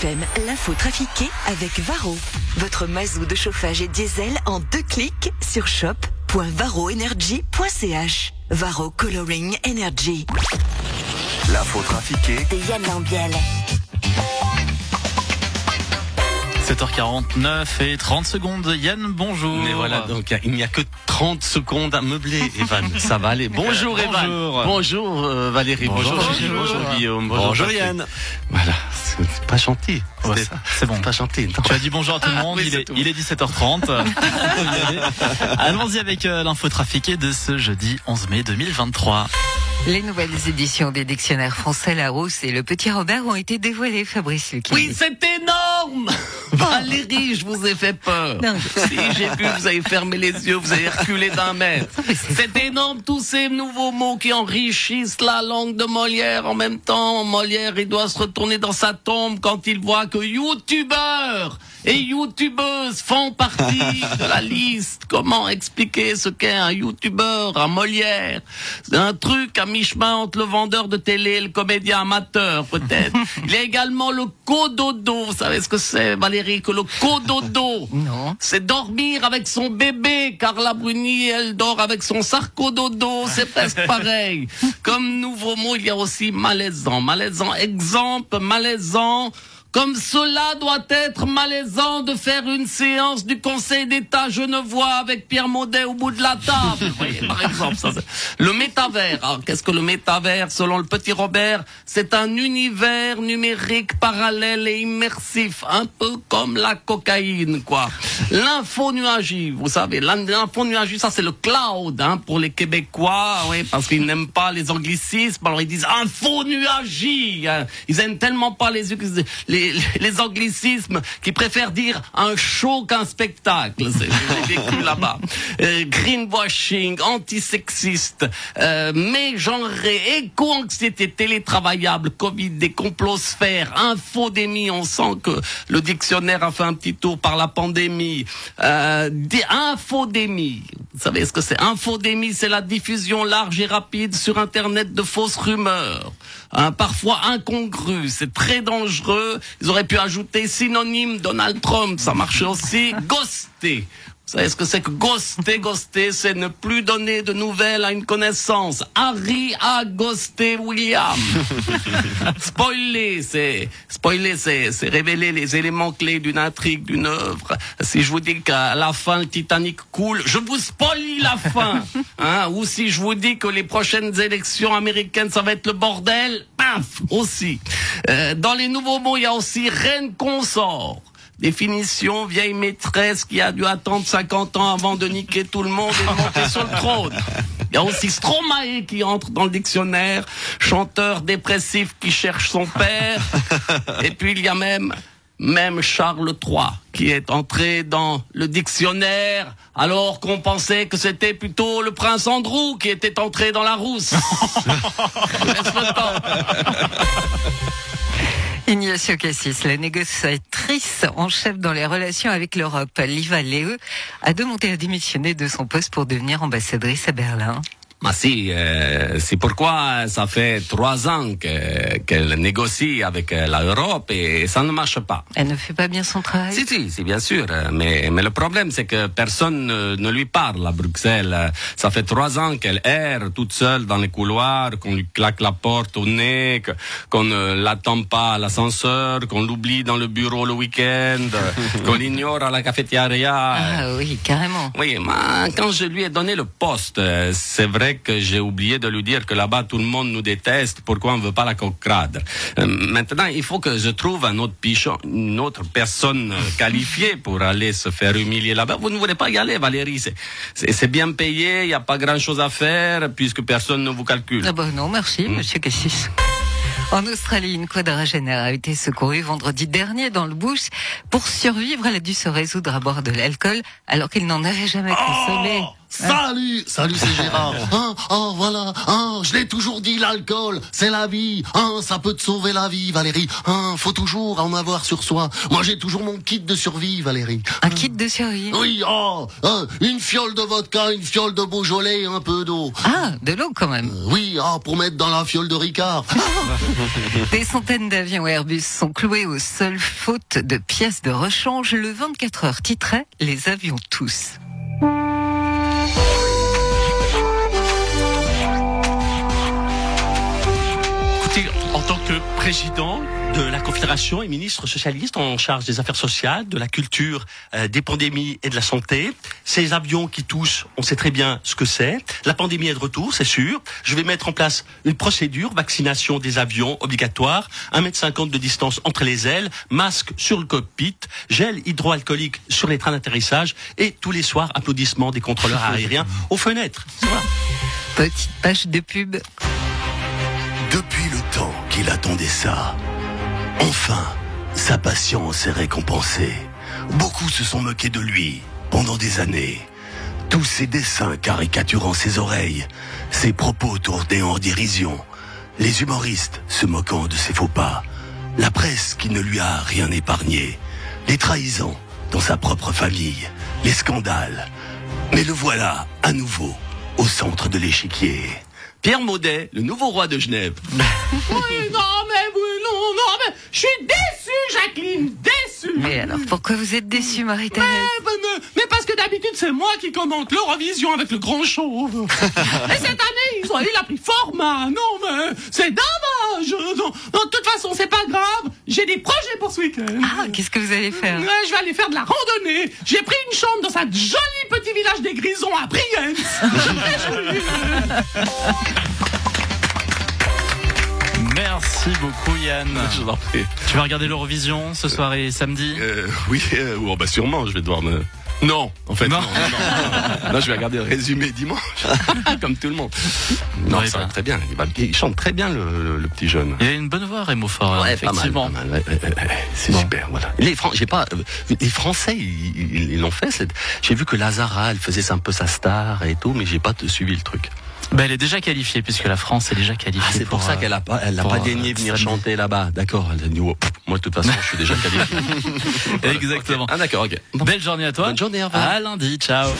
FM, l'info trafiquée avec Varro. Votre mazou de chauffage et diesel en deux clics sur shop.varroenergy.ch. Varro Coloring Energy. L'info trafiquée De Yann Lambiel. 7h49 et 30 secondes. Yann, bonjour. Mais voilà, donc il n'y a que 30 secondes à meubler, Evan. Ça va aller. Bonjour, Evan. Bonjour. Bonjour, euh, Valérie. Bonjour. Gilles. Bonjour, Guillaume. Bonjour, Patrick. Yann. Voilà, pas gentil. Ouais, C'était ça, c'est bon. pas gentil. non. Tu as dit bonjour à tout le monde, Oui, il, est, tout. il est 17h30. On peut y aller. Allons-y avec euh, l'info trafiquée de ce jeudi 11 mai 2023. Les nouvelles éditions des dictionnaires français Larousse et le Petit Robert ont été dévoilées, Fabrice Luquet. Oui, c'est énorme Valérie, je vous ai fait peur. Non. Si j'ai vu, vous avez fermé les yeux, vous avez reculé d'un mètre. c'est énorme, tous ces nouveaux mots qui enrichissent la langue de Molière. En même temps, Molière, il doit se retourner dans sa tombe quand il voit que youtubeurs et youtubeuses font partie de la liste. Comment expliquer ce qu'est un youtubeur, un Molière? C'est un truc à mi-chemin entre le vendeur de télé et le comédien amateur, peut-être. Il y a également le cododo. Vous savez ce que c'est, Valérie, que le cododo? Non. c'est dormir avec son bébé. Carla Bruni, elle dort avec son sarcododo. C'est presque pareil. Comme nouveau mot, il y a aussi malaisant. Malaisant, exemple, malaisant. Comme cela doit être malaisant de faire une séance du Conseil d'État Genevois avec Pierre Maudet au bout de la table. Par exemple, ça, le métavers. Alors, qu'est-ce que le métavers, selon le petit Robert C'est un univers numérique parallèle et immersif, un peu comme la cocaïne, quoi. L'infonuagie, vous savez, l'in- l'infonuagie, ça c'est le cloud, hein, pour les Québécois, oui, parce qu'ils n'aiment pas les anglicismes, alors ils disent infonuagie. hein. Ils aiment tellement pas les, les, les anglicismes qu'ils préfèrent dire un show qu'un spectacle. C'est- J'ai vécu là-bas. Euh, greenwashing, antisexiste, euh, mégenré, éco-anxiété, télétravaillable, Covid, des complosphères, infodémie. On sent que le dictionnaire a fait un petit tour par la pandémie. Euh, des infodémie. Vous savez ce que c'est? Infodémie, c'est la diffusion large et rapide sur Internet de fausses rumeurs. Hein, parfois incongrues. C'est très dangereux. Ils auraient pu ajouter synonyme Donald Trump. Ça marchait aussi. Ghoster. Vous savez ce que c'est que ghoster, ghoster, c'est ne plus donner de nouvelles à une connaissance. Harry a ghosté William. spoiler, c'est spoiler, c'est c'est révéler les éléments clés d'une intrigue, d'une œuvre. Si je vous dis qu'à la fin le Titanic coule, je vous spoilie la fin. Hein, ou si je vous dis que les prochaines élections américaines, ça va être le bordel, aussi. Euh, dans les nouveaux mots, il y a aussi reine consort. Définition, vieille maîtresse qui a dû attendre 50 ans avant de niquer tout le monde et de monter sur le trône. Il y a aussi Stromae qui entre dans le dictionnaire, chanteur dépressif qui cherche son père. Et puis il y a même, même Charles III qui est entré dans le dictionnaire alors qu'on pensait que c'était plutôt le prince Andrew qui était entré dans la rousse. Laisse le temps. Ignacio Cassis, la négociatrice en chef dans les relations avec l'Europe, Liva Leu, a demandé à démissionner de son poste pour devenir ambassadrice à Berlin. Ah si, euh, c'est pourquoi ça fait trois ans que- qu'elle négocie avec euh, l'Europe et ça ne marche pas. Elle ne fait pas bien son travail. Si, si, c'est bien sûr, euh, mais, mais le problème c'est que personne ne, ne lui parle à Bruxelles. Euh, Ça fait trois ans qu'elle erre toute seule dans les couloirs, qu'on lui claque la porte au nez, qu'on ne l'attend pas à l'ascenseur, qu'on l'oublie dans le bureau le week-end, qu'on l'ignore à la cafétéria. Ah oui, carrément. Oui, mais quand je lui ai donné le poste, c'est vrai que j'ai oublié de lui dire que là-bas tout le monde nous déteste, pourquoi on ne veut pas la cocradre. Euh, maintenant, il faut que je trouve un autre pichon, une autre personne euh, qualifiée pour aller se faire humilier là-bas. Vous ne voulez pas y aller, Valérie, c'est- c'est c'est bien payé, il n'y a pas grand-chose à faire puisque personne ne vous calcule. Ah bah non, merci, monsieur Cassis. En Australie, une quadragénaire a été secourue vendredi dernier dans le bush. Pour survivre, elle a dû se résoudre à boire de l'alcool alors qu'il n'en avait jamais consommé. Salut, salut, c'est Gérard. Hein, oh, voilà. Hein, je l'ai toujours dit, l'alcool, c'est la vie. Hein, ça peut te sauver la vie, Valérie. Hein, faut toujours en avoir sur soi. Moi, j'ai toujours mon kit de survie, Valérie. Un kit de survie Oui, oh, hein, une fiole de vodka, une fiole de Beaujolais et un peu d'eau. Ah, de l'eau quand même. Euh, oui, ah, pour mettre dans la fiole de Ricard. Des centaines d'avions Airbus sont cloués au sol faute de pièces de rechange. Le 24 heures titrait Les avions tous. En tant que président de la Confédération et ministre socialiste en charge des affaires sociales, de la culture, euh, des pandémies et de la santé, ces avions qui toussent, on sait très bien ce que c'est. La pandémie est de retour, c'est sûr. Je vais mettre en place une procédure, vaccination des avions obligatoire, 1m50 de distance entre les ailes, masque sur le cockpit, gel hydroalcoolique sur les trains d'atterrissage et tous les soirs applaudissements des contrôleurs aériens aux fenêtres. Voilà. Petite page de pub. Depuis le temps qu'il attendait ça, enfin, sa patience est récompensée. Beaucoup se sont moqués de lui pendant des années. Tous ses dessins caricaturant ses oreilles, ses propos tournés en dérision, les humoristes se moquant de ses faux pas, la presse qui ne lui a rien épargné, les trahisons dans sa propre famille, les scandales. Mais le voilà, à nouveau, au centre de l'échiquier. Pierre Maudet, le nouveau roi de Genève. Oui, non, mais oui, non, non, mais je suis déçu, Jacqueline, déçu. Mais alors, pourquoi vous êtes déçue, Marie-Thérèse? Mais, mais- mais que d'habitude, c'est moi qui commente l'Eurovision avec le grand chauve. Et cette année, ils ont eu la prix format. Non, mais c'est dommage. Non, non, de toute façon, c'est pas grave. J'ai des projets pour ce week-end. Ah, qu'est-ce que vous allez faire? Ouais, je vais aller faire de la randonnée. J'ai pris une chambre dans un joli petit village des Grisons à Brienne. Merci beaucoup Yann. Je vous en prie. Tu vas regarder l'Eurovision ce soir et samedi? Euh, oui, euh, oh, bah sûrement, je vais devoir me. Non, en fait, Non. non. Non, Non, je vais regarder le résumé dimanche, comme tout le monde. Non, Oui, ça va très bien. Il, chante très bien, le, le- le petit jeune. Il a une bonne voix Rémo Fort, Ouais, effectivement. pas mal, pas mal. Ouais, ouais, ouais, ouais. C'est Bon. super, voilà. Les, Fran- j'ai pas, euh, les Français, ils l'ont fait. J'ai vu que Lazara, elle faisait un peu sa star et tout, mais j'ai pas suivi le truc. Bah, elle est déjà qualifiée puisque la France est déjà qualifiée. Ah, c'est pour, ça euh, qu'elle a pas, elle a pas euh, daigné venir samedi. chanter là-bas. D'accord. Elle a dit, oh, pff, moi, de toute façon, je suis déjà qualifié. Voilà, Exactement. Ah, d'accord, ok. Bon. Belle journée à toi. Bonne journée, revoir. À lundi, ciao.